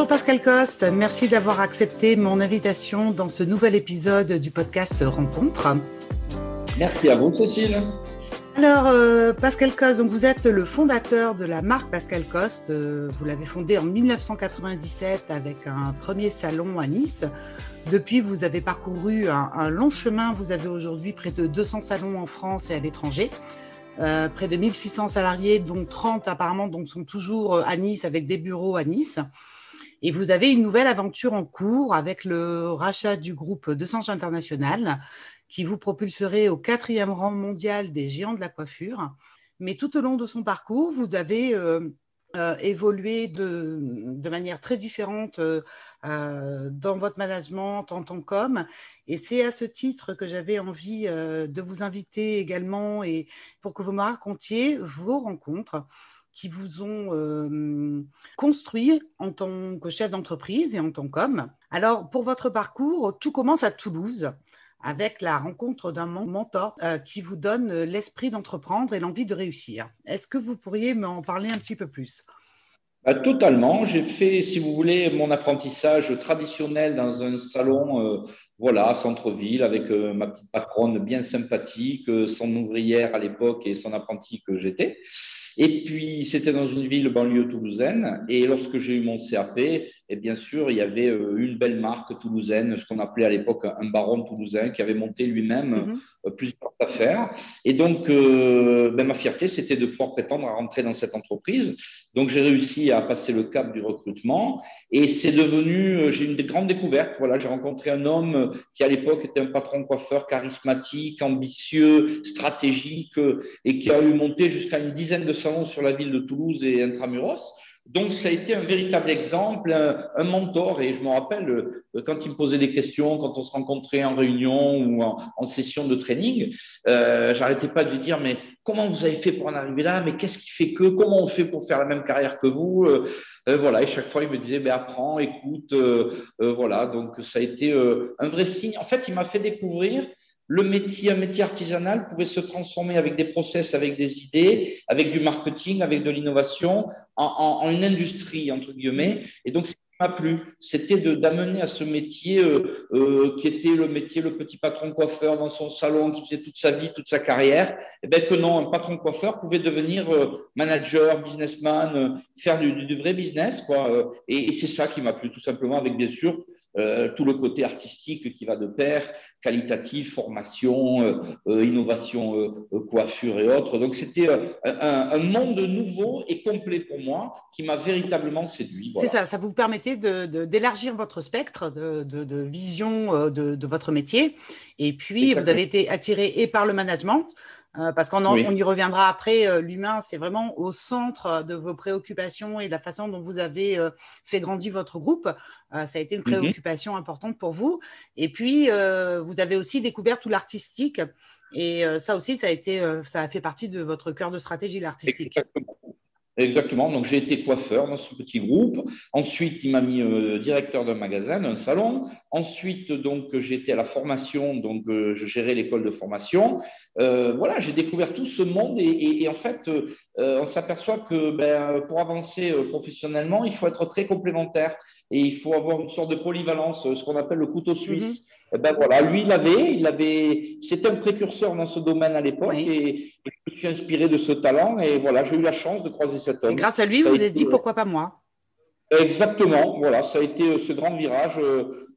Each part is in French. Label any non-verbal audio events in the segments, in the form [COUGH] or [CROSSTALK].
Bonjour Pascal Coste, merci d'avoir accepté mon invitation dans ce nouvel épisode du podcast Rencontre. Merci à vous Cécile. Alors, euh, Pascal Coste, donc vous êtes le fondateur de la marque Pascal Coste. Euh, vous l'avez fondée en 1997 avec un premier salon à Nice. Depuis, vous avez parcouru un, un long chemin. Vous avez aujourd'hui près de 200 salons en France et à l'étranger. Euh, près de 1600 salariés, dont 30 apparemment donc, sont toujours à Nice avec des bureaux à Nice. Et vous avez une nouvelle aventure en cours avec le rachat du groupe De Sanche International qui vous propulserait au quatrième rang mondial des géants de la coiffure. Mais tout au long de son parcours, vous avez euh, euh, évolué de, manière très différente euh, dans votre management en tant qu'homme. Et c'est à ce titre que j'avais envie de vous inviter également et pour que vous me racontiez vos rencontres qui vous ont euh, construit en tant que chef d'entreprise et en tant qu'homme. Alors, pour votre parcours, tout commence à Toulouse avec la rencontre d'un mentor euh, qui vous donne l'esprit d'entreprendre et l'envie de réussir. Est-ce que vous pourriez m'en parler un petit peu plus? Bah, Totalement. J'ai fait, si vous voulez, mon apprentissage traditionnel dans un salon, euh, voilà, centre-ville, avec ma petite patronne bien sympathique, son ouvrière à l'époque et son apprenti que j'étais. Et puis, c'était dans une ville banlieue toulousaine. Et lorsque j'ai eu mon CAP, et bien sûr, il y avait euh, une belle marque toulousaine, ce qu'on appelait à l'époque un baron toulousain, qui avait monté lui-même mm-hmm. plusieurs affaires. Et donc, euh, ben, ma fierté, c'était de pouvoir prétendre à rentrer dans cette entreprise. Donc, j'ai réussi à passer le cap du recrutement. Et c'est devenu, euh, j'ai une des grandes découvertes. Voilà, j'ai rencontré un homme qui, à l'époque, était un patron coiffeur charismatique, ambitieux, stratégique, et qui a eu monté jusqu'à une dizaine de salons sur la ville de Toulouse et intramuros. Donc, ça a été un véritable exemple, un, mentor. Et je me rappelle, euh, quand il me posait des questions, quand on se rencontrait en réunion ou en, session de training, euh, j'arrêtais pas de lui dire, mais comment vous avez fait pour en arriver là? Mais qu'est-ce qui fait que Comment on fait pour faire la même carrière que vous? Euh, euh Voilà. Et chaque fois, il me disait, ben, apprends, écoute. Voilà. Donc, ça a été un vrai signe. En fait, il m'a fait découvrir le métier, un métier artisanal pouvait se transformer avec des process, avec des idées, avec du marketing, avec de l'innovation, en, en, une industrie, entre guillemets. Et donc, ce qui m'a plu, c'était d'amener à ce métier euh, euh, qui était le métier, le petit patron coiffeur dans son salon, qui faisait toute sa vie, toute sa carrière, et eh bien que non, un patron coiffeur pouvait devenir euh, manager, businessman, euh, faire du, du, vrai business. Quoi. Euh, et, et c'est ça qui m'a plu, tout simplement, avec bien sûr euh, tout le côté artistique qui va de pair, qualitatif, formation, euh, euh, innovation, euh, coiffure et autres. Donc c'était un, un, monde nouveau et complet pour moi qui m'a véritablement séduit. Voilà. C'est ça, ça vous permettait d'élargir votre spectre de, de vision de, votre métier. Et puis, vous avez été attiré et par le management, euh, parce qu'on oui. on y reviendra après, euh, l'humain, c'est vraiment au centre de vos préoccupations et de la façon dont vous avez euh, fait grandir votre groupe. ça a été une mhm. préoccupation mm -hmm. importante pour vous. Et puis, vous avez aussi découvert tout l'artistique. Et ça aussi, ça a, été, ça a fait partie de votre cœur de stratégie, l'artistique. Exactement. Donc, j'ai été coiffeur dans ce petit groupe. Ensuite, il m'a mis euh, directeur d'un magasin, d'un salon. Ensuite, donc, j'étais à la formation. Donc, euh, je gérais l'école de formation. Euh, voilà, j'ai découvert tout ce monde et, et, et en fait, euh, on s'aperçoit que ben, pour avancer euh, professionnellement, il faut être très complémentaire et il faut avoir une sorte de polyvalence, ce qu'on appelle le couteau suisse. Mm -hmm. Ben voilà, lui, il l'avait, il avait, c'était un précurseur dans ce domaine à l'époque oui. et, et, je me suis inspiré de ce talent et voilà, j'ai eu la chance de croiser cet homme. Et grâce à lui, vous vous êtes dit pourquoi pas moi? Exactement, voilà, ça a été ce grand virage.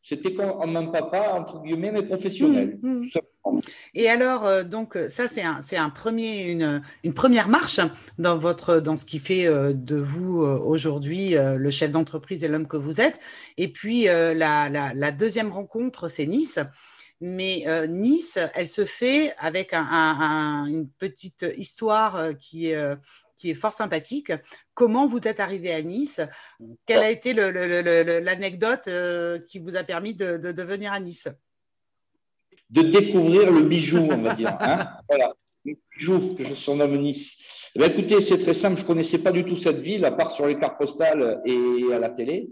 C'était comme même papa, entre guillemets, mais professionnel. Mmh, mmh. Et alors, euh, donc, ça, c'est un, un premier, une, une, première marche dans, votre, dans ce qui fait euh, de vous euh, aujourd'hui le chef d'entreprise et l'homme que vous êtes. Et puis, la, la, la, deuxième rencontre, c'est Nice. Mais euh, Nice, elle se fait avec un, un, une petite histoire qui est qui est fort sympathique. Comment vous êtes arrivé à Nice? Quelle a été l'anecdote euh, qui vous a permis de, venir à Nice? De découvrir le bijou, on va dire. Hein [LAUGHS] voilà, le bijou que je surnomme Nice. Eh bien, écoutez, c'est très simple. Je ne connaissais pas du tout cette ville, à part sur les cartes postales et à la télé.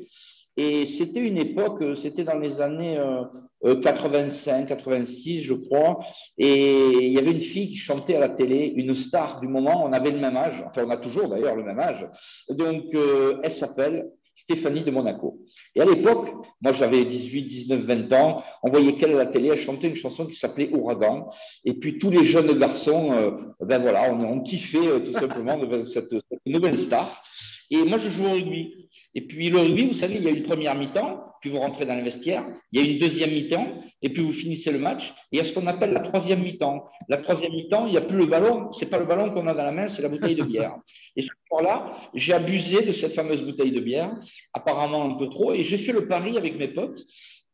Et c'était une époque, c'était dans les années euh, 85, 86, je crois. Et il y avait une fille qui chantait à la télé, une star du moment. On avait le même âge. Enfin, on a toujours d'ailleurs le même âge. Donc, euh, elle s'appelle Stéphanie de Monaco. Et à l'époque, moi j'avais 18, 19, 20 ans, on voyait qu'elle à la télé, elle chantait une chanson qui s'appelait Ouragan. Et puis tous les jeunes garçons, euh, ben voilà, on, on kiffait euh, tout simplement cette, cette, nouvelle star. Et moi je joue au rugby. Et puis le rugby, vous savez, il y a une première mi-temps, puis vous rentrez dans les vestiaires, il y a une deuxième mi-temps, et puis vous finissez le match. Et il y a ce qu'on appelle la troisième mi-temps. La troisième mi-temps, il n'y a plus le ballon, c'est pas le ballon qu'on a dans la main, c'est la bouteille de bière. [LAUGHS] Et ce soir-là, j'ai abusé de cette fameuse bouteille de bière, apparemment un peu trop, et j'ai fait le pari avec mes potes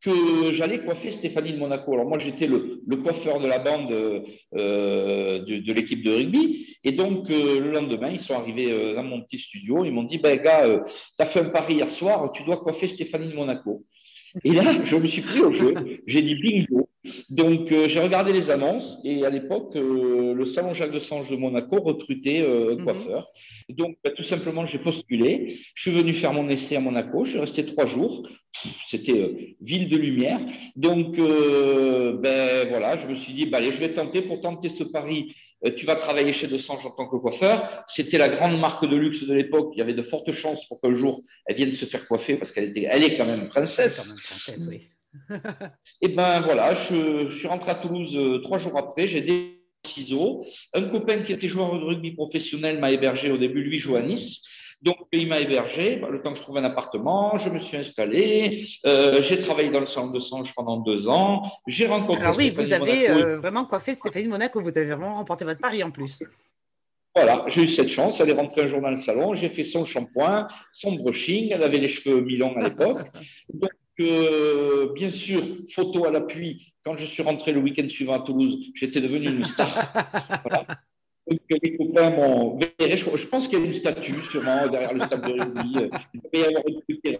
que j'allais coiffer Stéphanie de Monaco. Alors moi, j'étais le, coiffeur de la bande euh, de, l'équipe de rugby. Et donc, euh, le lendemain, ils sont arrivés euh, dans mon petit studio. Ils m'ont dit, ben gars, tu as fait un pari hier soir, tu dois coiffer Stéphanie de Monaco. Et là, je me suis pris au jeu. J'ai dit bingo. Donc, j'ai regardé les annonces. Et à l'époque, le salon Jacques de Sange de Monaco recrutait un mhm. coiffeur. Donc, ben, tout simplement, j'ai postulé. Je suis venu faire mon essai à Monaco. Je suis resté trois jours. C'était euh, ville de lumière. Donc, euh, ben voilà, je me suis dit, ben, allez, je vais tenter pour tenter ce pari. Euh, tu vas travailler chez Desange en tant que coiffeur. C'était la grande marque de luxe de l'époque. Il y avait de fortes chances pour qu'un jour elle vienne se faire coiffer parce qu'elle était, elle est quand même princesse. Quand même princesse, oui. [LAUGHS] Et ben voilà, je, je, suis rentré à Toulouse trois jours après. J'ai des ciseaux. Un copain qui était joueur de rugby professionnel m'a hébergé au début, lui, joue à Nice. Donc, il m'a hébergé. Bah, le temps que je trouve un appartement, je me suis installé. Euh, j'ai travaillé dans le salon de Sange pendant deux ans. J'ai rencontré. Alors, oui, vous avez euh, vraiment coiffé Stéphanie Monaco. Vous avez vraiment remporté votre pari en plus. Voilà, j'ai eu cette chance. Elle est rentrée un jour dans le salon. J'ai fait son shampoing, son brushing. Elle avait les cheveux mi-longs à l'époque. Donc, [LAUGHS] bien sûr, photo à l'appui. Quand je suis rentré le week-end suivant à Toulouse, j'étais devenu une star. [LAUGHS] voilà les copains m'ont Je, pense qu'il y a une statue sûrement derrière le stade de rugby. Il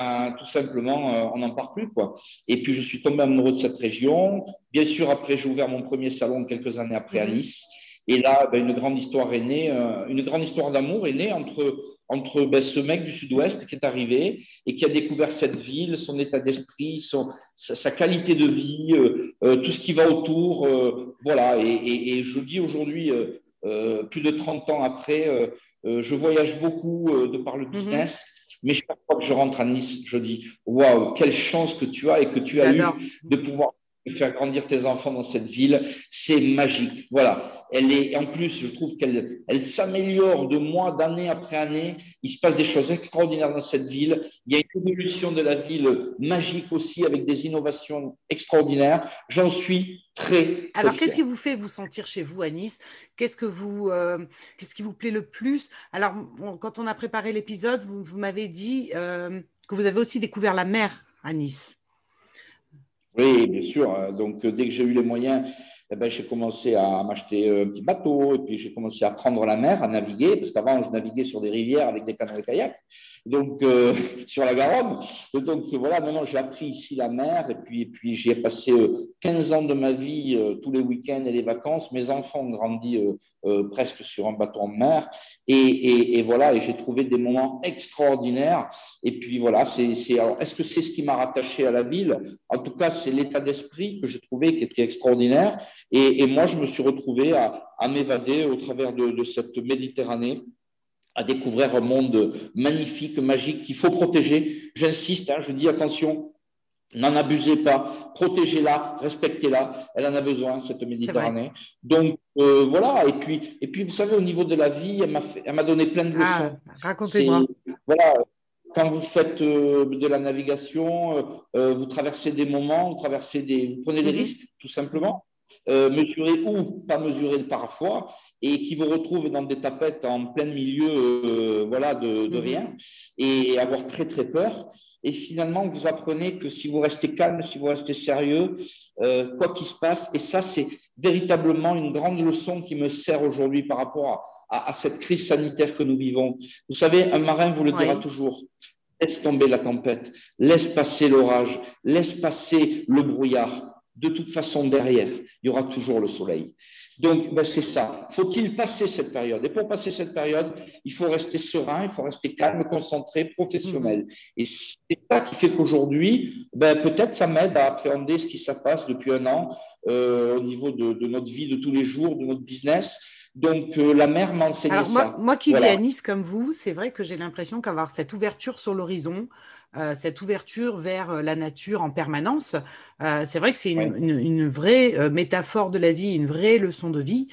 euh, tout simplement, euh, on n'en parle plus. Quoi. Et puis, je suis tombé amoureux de cette région. Bien sûr, après, j'ai ouvert mon premier salon quelques années après à mhm. Nice. Et là, ben, une grande histoire est née, euh, une grande histoire d'amour est née entre entre ben, ce mec du sud-ouest qui est arrivé et qui a découvert cette ville, son état d'esprit, sa, qualité de vie, euh, euh, tout ce qui va autour. Euh, voilà, et, je dis aujourd'hui, plus de 30 ans après, je voyage beaucoup de par le mhm. business. Mais chaque fois que je rentre à Nice, je dis Waouh, quelle chance que tu as et que tu as eu de pouvoir faire grandir tes enfants dans cette ville, c'est magique. Voilà. Elle est, en plus, je trouve qu'elle elle, s'améliore de mois, d'année après année. Il se passe des choses extraordinaires dans cette ville. Il y a une évolution de la ville magique aussi, avec des innovations extraordinaires. J'en suis très. Alors, qu'est-ce qui vous fait vous sentir chez vous à Nice? Qu'est-ce que vous, euh, qu'est-ce qui vous plaît le plus? Alors, quand on a préparé l'épisode, vous, vous m'avez dit euh, que vous avez aussi découvert la mer à Nice. Oui, bien sûr. Donc, dès que j'ai eu les moyens, eh ben, j'ai commencé à m'acheter un petit bateau et puis j'ai commencé à prendre la mer, à naviguer, parce qu'avant, je naviguais sur des rivières avec des canoës kayak donc euh, [LAUGHS] sur la Garonne. Donc voilà, maintenant j'ai appris ici la mer et puis, et puis j'y ai passé 15 euh, ans de ma vie, euh, tous les week-ends et les vacances. Mes enfants ont grandi presque sur un bateau en mer et, et, voilà, et j'ai trouvé des moments extraordinaires. Et puis voilà, c'est, alors est-ce que c'est ce qui m'a rattaché à la ville? En tout cas, c'est l'état d'esprit que j'ai trouvé qui était extraordinaire. Et, moi, je me suis retrouvé à, à m'évader au travers de, de cette Méditerranée à découvrir un monde magnifique, magique, qu'il faut protéger. J'insiste, hein, je dis attention, n'en abusez pas, protégez-la, respectez-la. Elle en a besoin, cette Méditerranée. Donc euh, voilà, et puis, et puis vous savez, au niveau de la vie, elle m'a donné plein de ah, leçons. Racontez-moi. Voilà, quand vous faites euh, de la navigation, euh, vous traversez des moments, vous, traversez des, vous prenez des mhm. risques, tout simplement. mesurer ou pas mesurer parfois et qui vous retrouve dans des tapettes en plein milieu euh, voilà, de, mhm. rien et avoir très très peur. Et finalement, vous apprenez que si vous restez calme, si vous restez sérieux, euh, quoi qu'il se passe, et ça c'est véritablement une grande leçon qui me sert aujourd'hui par rapport à, à, cette crise sanitaire que nous vivons. Vous savez, un marin vous le dira toujours. Laisse tomber la tempête, laisse passer l'orage, laisse passer le brouillard. De toute façon, derrière, il y aura toujours le soleil. Donc, ben, c'est ça. Faut-il passer cette période? Et pour passer cette période, il faut rester serein, il faut rester calme, concentré, professionnel. Mhm. Et c'est ça qui fait qu'aujourd'hui, ben, peut-être ça m'aide à appréhender ce qui se passe depuis un an euh, au niveau de, notre vie de tous les jours, de notre business, Donc, la mère m'enseignait ça. Moi, moi qui vis à Nice comme vous, c'est vrai que j'ai l'impression qu'avoir cette ouverture sur l'horizon, cette ouverture vers la nature en permanence, c'est vrai que c'est une, vraie métaphore de la vie, une vraie leçon de vie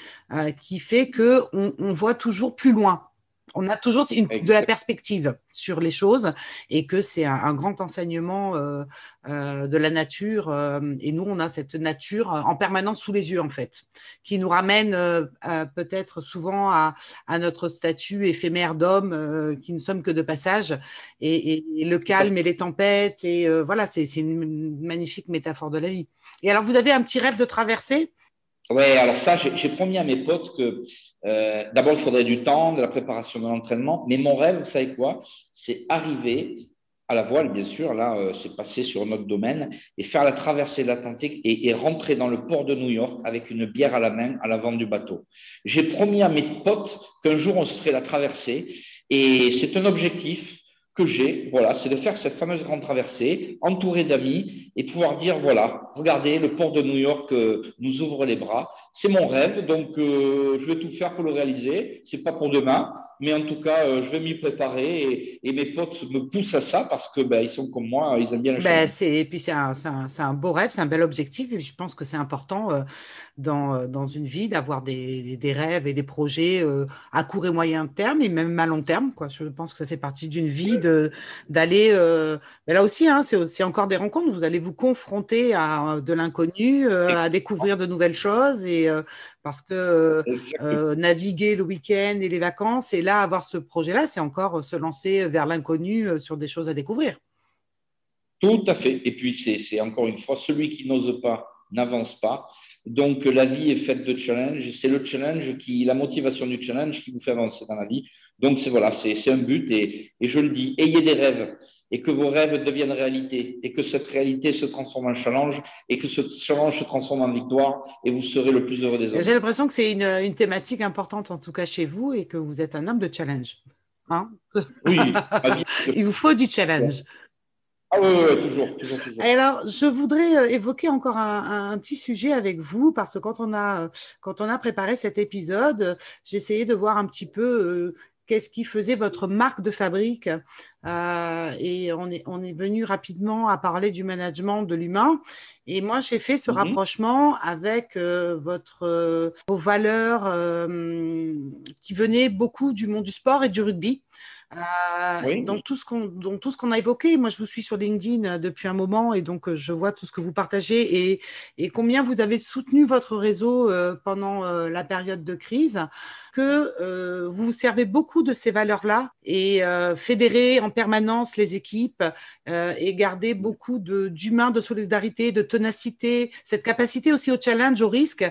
qui fait que on voit toujours plus loin on a toujours de la perspective sur les choses et que c'est un, grand enseignement euh, euh, de la nature. Euh, et nous, on a cette nature en permanence sous les yeux, en fait, qui nous ramène peut-être souvent à, notre statut éphémère d'homme, qui ne sommes que de passage, et, le calme et les tempêtes. Et voilà, c'est une magnifique métaphore de la vie. Et alors, vous avez un petit rêve de traverser oui, alors ça, j'ai promis à mes potes que euh, d'abord, il faudrait du temps, de la préparation de l'entraînement. Mais mon rêve, vous savez quoi? C'est arriver à la voile, bien sûr. Là, euh, c'est passé sur notre domaine et faire la traversée de l'Atlantique et, et, rentrer dans le port de New York avec une bière à la main à l'avant du bateau. J'ai promis à mes potes qu'un jour, on se ferait la traversée et c'est un objectif que j'ai, voilà, c'est de faire cette fameuse grande traversée, entouré d'amis, et pouvoir dire, voilà, regardez, le port de New York euh, nous ouvre les bras. C'est mon rêve, donc euh, je vais tout faire pour le réaliser. C'est pas pour demain, mais en tout cas, euh, je vais m'y préparer et, mes potes me poussent à ça parce que ben, ils sont comme moi, ils aiment bien la ben, Et puis c'est un, un, beau rêve, c'est un bel objectif et je pense que c'est important euh, dans, euh, dans, une vie d'avoir des, des, rêves et des projets à court et moyen terme et même à long terme. Quoi. Je pense que ça fait partie d'une vie d'aller. Mais là aussi, hein, c'est encore des rencontres. Vous allez vous confronter à de l'inconnu, à découvrir de nouvelles choses et parce que euh, naviguer le week-end et les vacances, et là, avoir ce projet-là, c'est encore se lancer vers l'inconnu euh, sur des choses à découvrir. Tout à fait. Et puis, c'est encore une fois, celui qui n'ose pas n'avance pas. Donc, la vie est faite de challenges. C'est le challenge qui, la motivation du challenge qui vous fait avancer dans la vie. Donc, c'est voilà, c'est un but. Et, et je le dis, ayez des rêves et que vos rêves deviennent réalité et que cette réalité se transforme en challenge et que ce challenge se transforme en victoire et vous serez le plus heureux des hommes. J'ai l'impression que c'est une, thématique importante en tout cas chez vous et que vous êtes un homme de challenge. Hein oui. [LAUGHS] Il vous faut du challenge. Ah oui, toujours, toujours, toujours. Alors, je voudrais euh, évoquer encore un, petit sujet avec vous parce que quand on a, quand on a préparé cet épisode, j'ai essayé de voir un petit peu euh, qu'est-ce qui faisait votre marque de fabrique euh, Et on est, on est venu rapidement à parler du management de l'humain. Et moi, j'ai fait ce mhm. rapprochement avec euh, votre, euh, vos valeurs qui venaient beaucoup du monde du sport et du rugby. Euh, dans tout ce qu'on tout ce qu'on a évoqué. Moi, je vous suis sur LinkedIn euh, depuis un moment et donc euh, je vois tout ce que vous partagez et, et combien vous avez soutenu votre réseau pendant la période de crise. Que vous vous servez beaucoup de ces valeurs-là et fédérer en permanence les équipes et garder beaucoup d'humain, de, de solidarité, de ténacité, cette capacité aussi au challenge, au risque.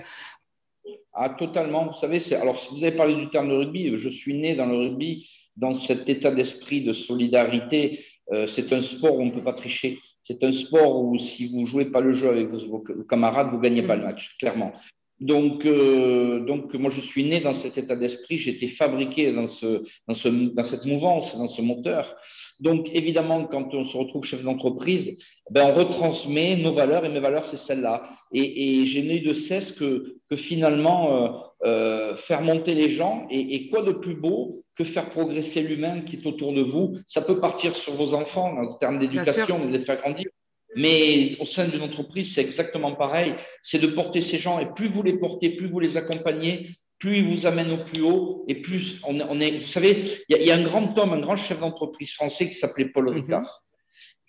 Ah, totalement. Vous savez, alors si vous avez parlé du terme de rugby, je suis né dans le rugby dans cet état d'esprit de solidarité. Euh, c'est un sport où on ne peut pas tricher. C'est un sport où si vous ne jouez pas le jeu avec vos, camarades, vous ne gagnez pas le match, clairement. Donc, euh, donc, moi, je suis né dans cet état d'esprit. J'ai été fabriqué dans, ce, dans, ce, dans cette mouvance, dans ce moteur. Donc, évidemment, quand on se retrouve chef d'entreprise, ben, on retransmet nos valeurs et mes valeurs, c'est celle-là. Et, et j'ai n'ai de cesse que, que finalement, euh, euh, faire monter les gens. Et, et, quoi de plus beau que faire progresser l'humain qui est autour de vous Ça peut partir sur vos enfants en termes d'éducation, de les faire grandir. Mais au sein d'une entreprise, c'est exactement pareil. C'est de porter ces gens. Et plus vous les portez, plus vous les accompagnez, plus ils vous amènent au plus haut et plus on, on est. Vous savez, il y, a un grand homme, un grand chef d'entreprise français qui s'appelait Paul mhm. Ricard.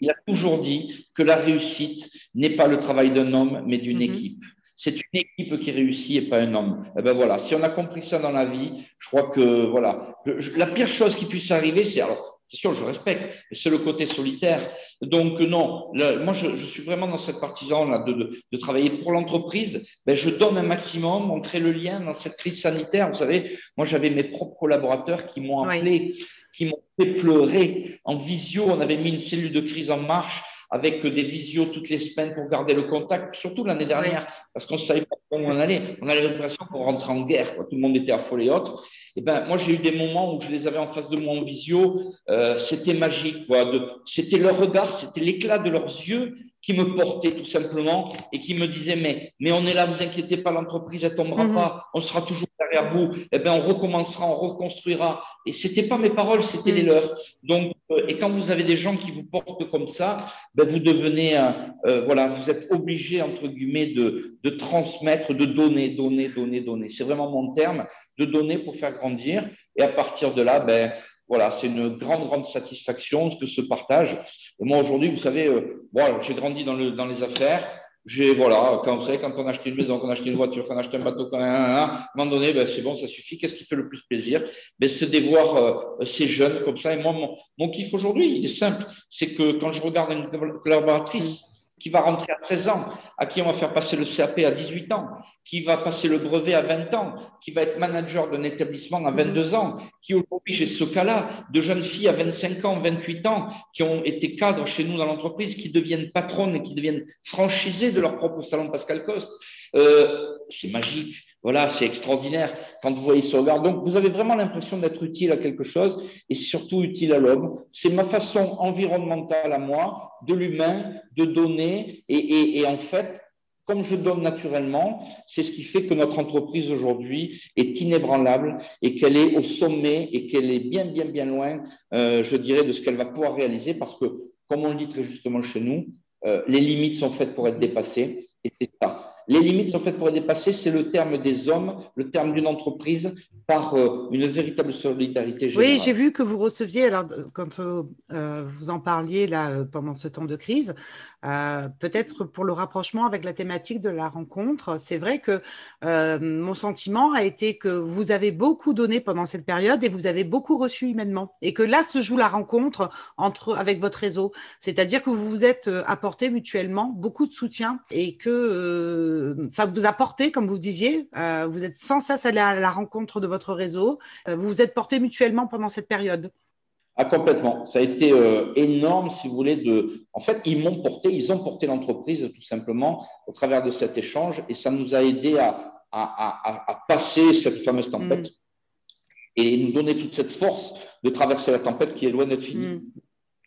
Il a toujours dit que la réussite n'est pas le travail d'un homme, mais d'une mhm. équipe. C'est une équipe qui réussit et pas un homme. Et eh ben voilà, si on a compris ça dans la vie, je crois que voilà, la pire chose qui puisse arriver, c'est alors c'est sûr, je respecte, mais c'est le côté solitaire. Donc non, moi je, suis vraiment dans cette partisan là de, de, travailler pour l'entreprise. Ben, je donne un maximum, on crée le lien dans cette crise sanitaire. Vous savez, moi j'avais mes propres collaborateurs qui m'ont appelé, qui m'ont fait pleurer en visio. On avait mis une cellule de crise en marche avec des visios toutes les semaines pour garder le contact, surtout l'année dernière, parce qu'on ne savait pas où on allait. On avait l'impression qu'on rentrait en guerre, Tout le monde était affolé et autres. Et ben, moi, j'ai eu des moments où je les avais en face de moi en visio. Euh, c'était magique, quoi. C'était leur regard, c'était l'éclat de leurs yeux qui me portait tout simplement et qui me disait mais, mais on est là, vous inquiétez pas, l'entreprise, elle tombera mhm. pas, on sera toujours derrière vous, eh ben, on recommencera, on reconstruira. Et c'était pas mes paroles, c'était les mm. leurs. Donc, et quand vous avez des gens qui vous portent comme ça, ben, vous devenez, euh, voilà, vous êtes obligé, entre guillemets, de, de transmettre, de donner, donner, donner, donner. C'est vraiment mon terme, de donner pour faire grandir. Et à partir de là, ben, voilà, c'est une grande, grande satisfaction que ce partage. Et moi, aujourd'hui, vous savez, euh, j'ai grandi dans, le, dans les affaires. J'ai, voilà, quand savez, quand on a acheté une maison, quand on a acheté une voiture, quand on a acheté un bateau, quand on a, à un moment donné, ben, c'est bon, ça suffit. Qu'est-ce qui fait le plus plaisir? Ben, C'est de voir euh, ces jeunes comme ça. Et moi, mon, mon kiff aujourd'hui, il est simple. C'est que quand je regarde une collaboratrice, qui va rentrer à 13 ans, à qui on va faire passer le CAP à 18 ans, qui va passer le brevet à 20 ans, qui va être manager d'un établissement à 22 ans, qui aujourd'hui, j'ai ce cas-là, de jeunes filles à 25 ans, 28 ans, qui ont été cadres chez nous dans l'entreprise, qui deviennent patronnes et qui deviennent franchisées de leur propre salon Pascal Coste. Euh, c'est magique. Voilà, c'est extraordinaire quand vous voyez ce regard. Donc, vous avez vraiment l'impression d'être utile à quelque chose et surtout utile à l'homme. C'est ma façon environnementale à moi, de l'humain, de donner. Et, en fait, comme je donne naturellement, c'est ce qui fait que notre entreprise aujourd'hui est inébranlable et qu'elle est au sommet et qu'elle est bien, bien, bien loin, euh, je dirais, de ce qu'elle va pouvoir réaliser parce que, comme on le dit très justement chez nous, euh, les limites sont faites pour être dépassées et c'est ça. Les limites sont faites pour être dépassées, c'est le terme des hommes, le terme d'une entreprise, par euh, une véritable solidarité générale. Oui, j'ai vu que vous receviez, alors quand euh, euh, vous en parliez là pendant ce temps de crise, peut-être pour le rapprochement avec la thématique de la rencontre, c'est vrai que mon sentiment a été que vous avez beaucoup donné pendant cette période et vous avez beaucoup reçu humainement, et que là se joue la rencontre entre avec votre réseau, c'est-à-dire que vous vous êtes apporté mutuellement beaucoup de soutien et que ça vous a porté, comme vous disiez, vous êtes sans cesse allé à la rencontre de votre réseau. Euh, vous vous êtes porté mutuellement pendant cette période ah, complètement. Ça a été euh, énorme, si vous voulez. De... En fait, ils m'ont porté, ils ont porté l'entreprise tout simplement au travers de cet échange et ça nous a aidé à, à, passer cette fameuse tempête mm. et nous donner toute cette force de traverser la tempête qui est loin d'être finie. Mm.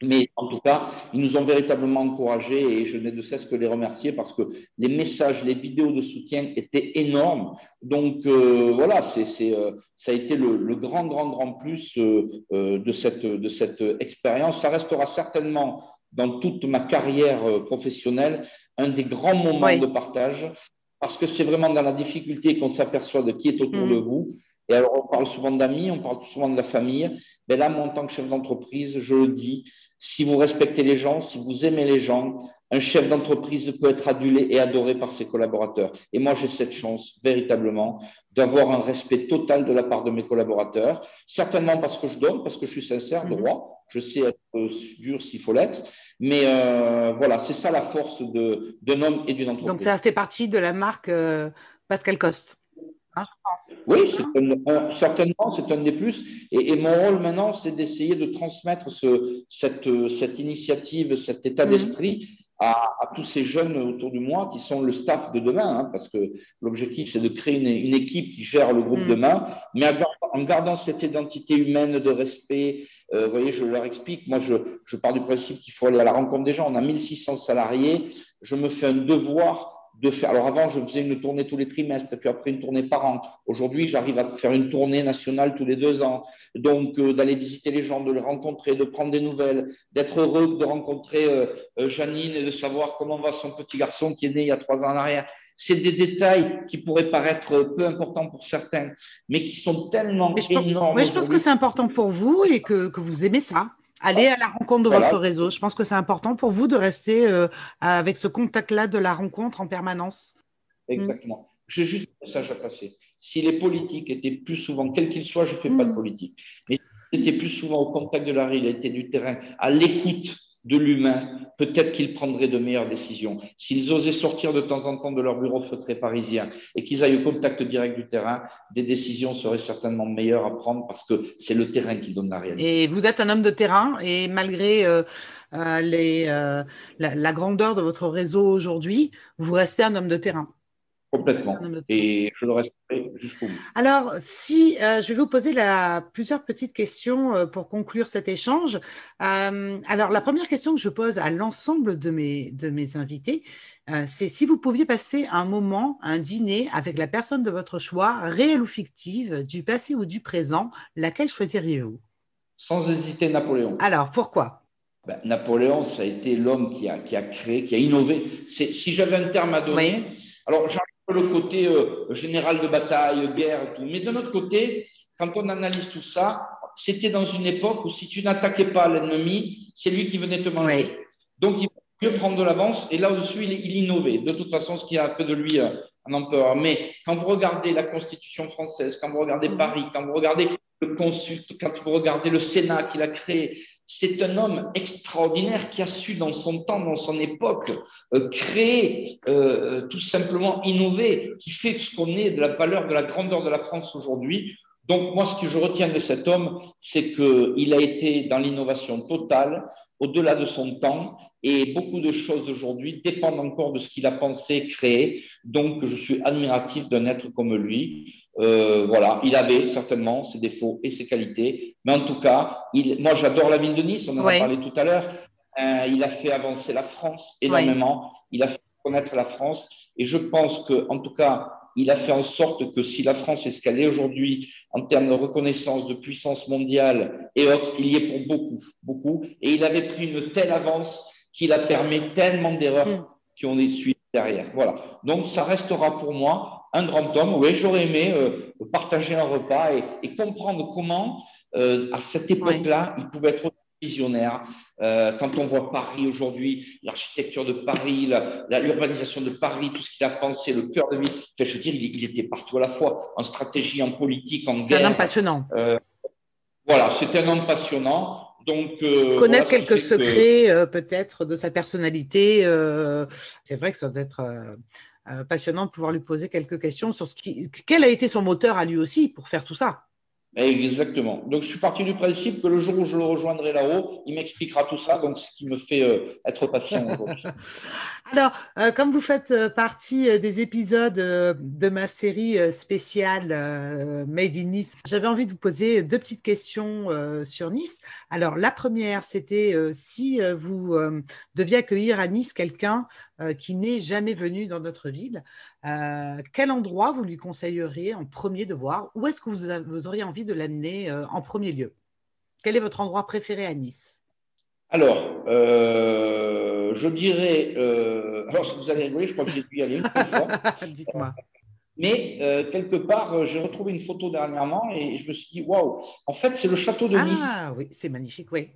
Mais en tout cas, ils nous ont véritablement encouragés et je n'ai de cesse que les remercier parce que les messages, les vidéos de soutien étaient énormes. Donc euh, voilà, c'est, euh, ça a été le, grand, grand, grand plus euh, de cette, de cette expérience. Ça restera certainement dans toute ma carrière professionnelle un des grands moments de partage parce que c'est vraiment dans la difficulté qu'on s'aperçoit de qui est autour mm. de vous. Et alors, on parle souvent d'amis, on parle souvent de la famille. Mais là, moi, en tant que chef d'entreprise, je le dis, si vous respectez les gens, si vous aimez les gens, un chef d'entreprise peut être adulé et adoré par ses collaborateurs. Et moi, j'ai cette chance, véritablement, d'avoir un respect total de la part de mes collaborateurs. Certainement parce que je donne, parce que je suis sincère, mhm. droit. Je sais être euh, dur s'il faut l'être. Mais euh, voilà, c'est ça la force d'un homme et d'une entreprise. Donc, ça fait partie de la marque euh, Pascal Coste. Hein, oui, certainement, c'est un des plus. Et, mon rôle maintenant, c'est d'essayer de transmettre ce, cette, cette, initiative, cet état mhm. d'esprit à, tous ces jeunes autour de moi qui sont le staff de demain, hein, parce que l'objectif, c'est de créer une, équipe qui gère le groupe mhm. demain, mais en gardant cette identité humaine de respect. Euh, vous voyez, je leur explique, moi, je, je pars du principe qu'il faut aller à la rencontre des gens. On a 1600 salariés. Je me fais un devoir de faire. Alors avant, je faisais une tournée tous les trimestres, puis après une tournée par an. Aujourd'hui, j'arrive à faire une tournée nationale tous les deux ans. Donc, euh, d'aller visiter les gens, de les rencontrer, de prendre des nouvelles, d'être heureux de rencontrer euh, euh, Janine et de savoir comment va son petit garçon qui est né il y a trois ans en arrière. C'est des détails qui pourraient paraître peu importants pour certains, mais qui sont tellement énormes. Oui, je pense que c'est important pour vous et que, que vous aimez ça. Allez à la rencontre de votre réseau. Je pense que c'est important pour vous de rester euh, avec ce contact-là de la rencontre en permanence. Exactement. J'ai juste un message à passer. Si les politiques étaient plus souvent, quels qu'ils soient, je ne fais pas de mm. politique, mais étaient plus souvent au contact de la réalité, du terrain, à l'écoute de l'humain, peut-être qu'ils prendraient de meilleures décisions. S'ils osaient sortir de temps en temps de leur bureau feutré parisien et qu'ils aillent au contact direct du terrain, des décisions seraient certainement meilleures à prendre parce que c'est le terrain qui donne la réalité. Et vous êtes un homme de terrain et malgré euh, euh, euh, la, grandeur de votre réseau aujourd'hui, vous restez un homme de terrain. Complètement. Et je le resterai jusqu'au bout. Alors, si euh, je vais vous poser la, plusieurs petites questions euh, pour conclure cet échange. Euh, alors, la première question que je pose à l'ensemble de mes, de mes invités, c'est si vous pouviez passer un moment, un dîner avec la personne de votre choix, réelle ou fictive, du passé ou du présent, laquelle choisiriez-vous? Sans hésiter, Napoléon. Alors, pourquoi? Ben, Napoléon, ça a été l'homme qui a, qui a créé, qui a innové. Si j'avais un terme à donner, alors le côté euh, général de bataille, guerre et tout. Mais de notre côté, quand on analyse tout ça, c'était dans une époque où si tu n'attaquais pas l'ennemi, c'est lui qui venait te manger. Donc, il mieux prendre de l'avance. Et là au-dessus, il, il, innovait. De toute façon, ce qui a fait de lui euh, un empereur. Mais quand vous regardez la Constitution française, quand vous regardez Paris, quand vous regardez le consul, quand vous regardez le Sénat qu'il a créé, c'est un homme extraordinaire qui a su dans son temps, dans son époque, euh, créer, euh, tout simplement innover, qui fait ce qu'on est de la valeur, de la grandeur de la France aujourd'hui. Donc moi, ce que je retiens de cet homme, c'est qu'il a été dans l'innovation totale, au-delà de son temps, et beaucoup de choses aujourd'hui dépendent encore de ce qu'il a pensé, créé. Donc je suis admiratif d'un être comme lui. Euh, voilà, il avait certainement ses défauts et ses qualités, mais en tout cas, il, moi j'adore la ville de Nice, on en a parlé tout à l'heure. Euh, il a fait avancer la France énormément, il a fait connaître la France, et je pense que, en tout cas, il a fait en sorte que si la France est ce qu'elle est aujourd'hui en termes de reconnaissance, de puissance mondiale et autres, il y est pour beaucoup, beaucoup. Et il avait pris une telle avance qu'il a permis tellement d'erreurs mm. qui ont suivi derrière. Voilà. Donc, ça restera pour moi un grand homme. Oui, j'aurais aimé euh, partager un repas et, comprendre comment, euh, à cette époque-là, il pouvait être visionnaire. Euh, quand on voit Paris aujourd'hui, l'architecture de Paris, l'urbanisation de Paris, tout ce qu'il a pensé, le cœur de vie, je veux dire, il, était partout à la fois, en stratégie, en politique, en guerre. C'est un homme passionnant. voilà, c'était un homme passionnant. Donc, Connaître quelques secrets peut-être de sa personnalité, c'est vrai que ça doit être euh, passionnant de pouvoir lui poser quelques questions sur ce qui, quel a été son moteur à lui aussi pour faire tout ça. Exactement. Donc, je suis parti du principe que le jour où je le rejoindrai là-haut, il m'expliquera tout ça, donc ce qui me fait euh, être patient. [LAUGHS] Alors, euh, comme vous faites euh, partie des épisodes de ma série spéciale Made in Nice, j'avais envie de vous poser deux petites questions sur Nice. Alors, la première, c'était si vous deviez accueillir à Nice quelqu'un qui n'est jamais venu dans notre ville, quel endroit vous lui conseilleriez en premier de voir? Où est-ce que vous auriez envie de l'amener euh, en premier lieu Quel est votre endroit préféré à Nice? Alors, euh, je dirais. Euh, alors, si vous allez rigoler, je crois que j'ai pu y aller une fois. [LAUGHS] Dites-moi. Mais quelque part, j'ai retrouvé une photo dernièrement et je me suis dit, waouh, en fait, c'est le château de Nice. Ah oui, c'est magnifique, oui.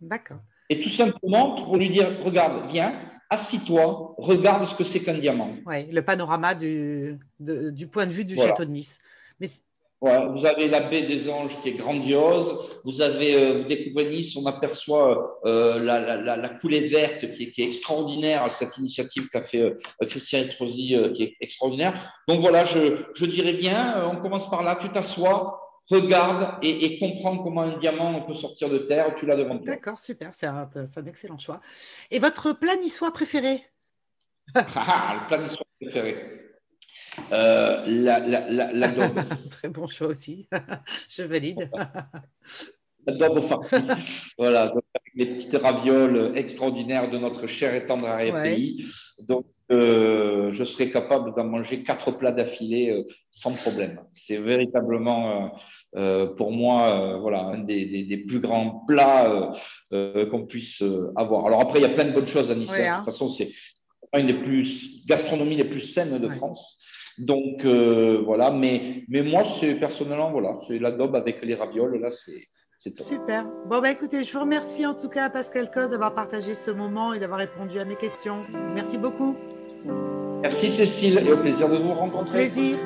D'accord. Et tout simplement pour lui dire, regarde, viens, assis-toi, regarde ce que c'est qu'un diamant. Oui, le panorama du, du point de vue du château de Nice. Mais vous avez la baie des Anges qui est grandiose. Vous avez, euh, vous découvrez Nice, on aperçoit euh, la, la, la, coulée verte qui est, qui est, extraordinaire. Cette initiative qu'a fait euh, Christian Etrosi qui est extraordinaire. Donc voilà, je, je dirais bien, on commence par là. Tu t'assois, regarde et, et, comprends comment un diamant peut sortir de terre. Tu l'as devant toi. D'accord, super, c'est un, un, excellent choix. Et votre plat niçois préféré [LAUGHS] Le plat niçois préféré. Euh, la, la, la, [LAUGHS] Très bon choix aussi. [LAUGHS] Je valide. [LAUGHS] la daube voilà, avec les petites ravioles extraordinaires de notre cher et tendre arrière-pays. Donc, euh, je serais capable d'en manger quatre plats d'affilée euh, sans problème. C'est véritablement, pour moi, voilà, un des, des, plus grands plats qu'on puisse avoir. Alors après, il y a plein de bonnes choses à Nice. Hein. De toute façon, c'est une des plus gastronomies les plus saines de France. Donc euh, voilà, mais, mais moi, c'est personnellement, voilà, c'est l'adobe avec les ravioles, là, c'est. Super. Bon, bah écoutez, je vous remercie en tout cas, Pascal Cos, d'avoir partagé ce moment et d'avoir répondu à mes questions. Merci beaucoup. Merci Cécile et au plaisir de vous rencontrer. Plaisir.